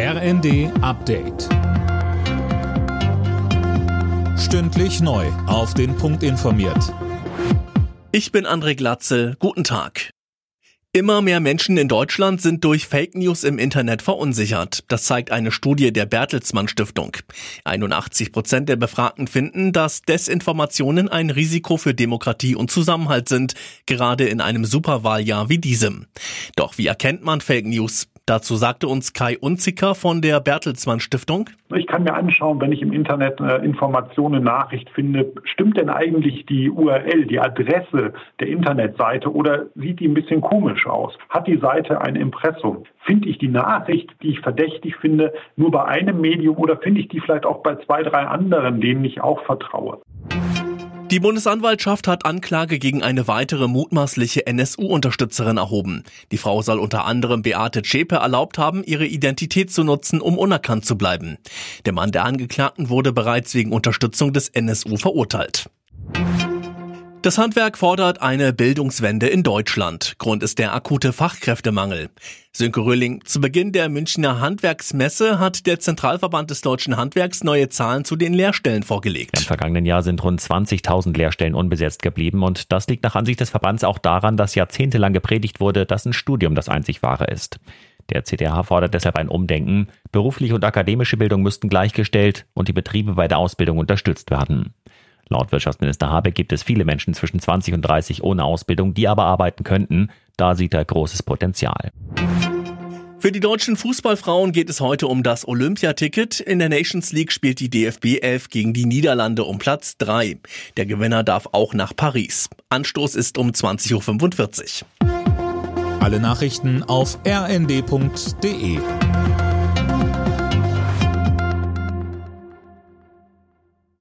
RND Update. Stündlich neu. Auf den Punkt informiert. Ich bin André Glatzel. Guten Tag. Immer mehr Menschen in Deutschland sind durch Fake News im Internet verunsichert. Das zeigt eine Studie der Bertelsmann Stiftung. 81 Prozent der Befragten finden, dass Desinformationen ein Risiko für Demokratie und Zusammenhalt sind, gerade in einem Superwahljahr wie diesem. Doch wie erkennt man Fake News? Dazu sagte uns Kai Unziker von der Bertelsmann Stiftung. Ich kann mir anschauen, wenn ich im Internet äh, Informationen, Nachricht finde, stimmt denn eigentlich die URL, die Adresse der Internetseite oder sieht die ein bisschen komisch aus? Hat die Seite ein Impressum? Finde ich die Nachricht, die ich verdächtig finde, nur bei einem Medium oder finde ich die vielleicht auch bei zwei, drei anderen, denen ich auch vertraue? Die Bundesanwaltschaft hat Anklage gegen eine weitere mutmaßliche NSU-Unterstützerin erhoben. Die Frau soll unter anderem Beate Zschäpe erlaubt haben, ihre Identität zu nutzen, um unerkannt zu bleiben. Der Mann der Angeklagten wurde bereits wegen Unterstützung des NSU verurteilt. Das Handwerk fordert eine Bildungswende in Deutschland. Grund ist der akute Fachkräftemangel. Sönke Röhling, zu Beginn der Münchner Handwerksmesse hat der Zentralverband des deutschen Handwerks neue Zahlen zu den Lehrstellen vorgelegt. Im vergangenen Jahr sind rund 20.000 Lehrstellen unbesetzt geblieben und das liegt nach Ansicht des Verbands auch daran, dass jahrzehntelang gepredigt wurde, dass ein Studium das einzig wahre ist. Der CDH fordert deshalb ein Umdenken. Berufliche und akademische Bildung müssten gleichgestellt und die Betriebe bei der Ausbildung unterstützt werden. Laut Wirtschaftsminister Habeck gibt es viele Menschen zwischen 20 und 30 ohne Ausbildung, die aber arbeiten könnten. Da sieht er großes Potenzial. Für die deutschen Fußballfrauen geht es heute um das Olympiaticket. In der Nations League spielt die DFB 11 gegen die Niederlande um Platz 3. Der Gewinner darf auch nach Paris. Anstoß ist um 20.45 Uhr. Alle Nachrichten auf rnd.de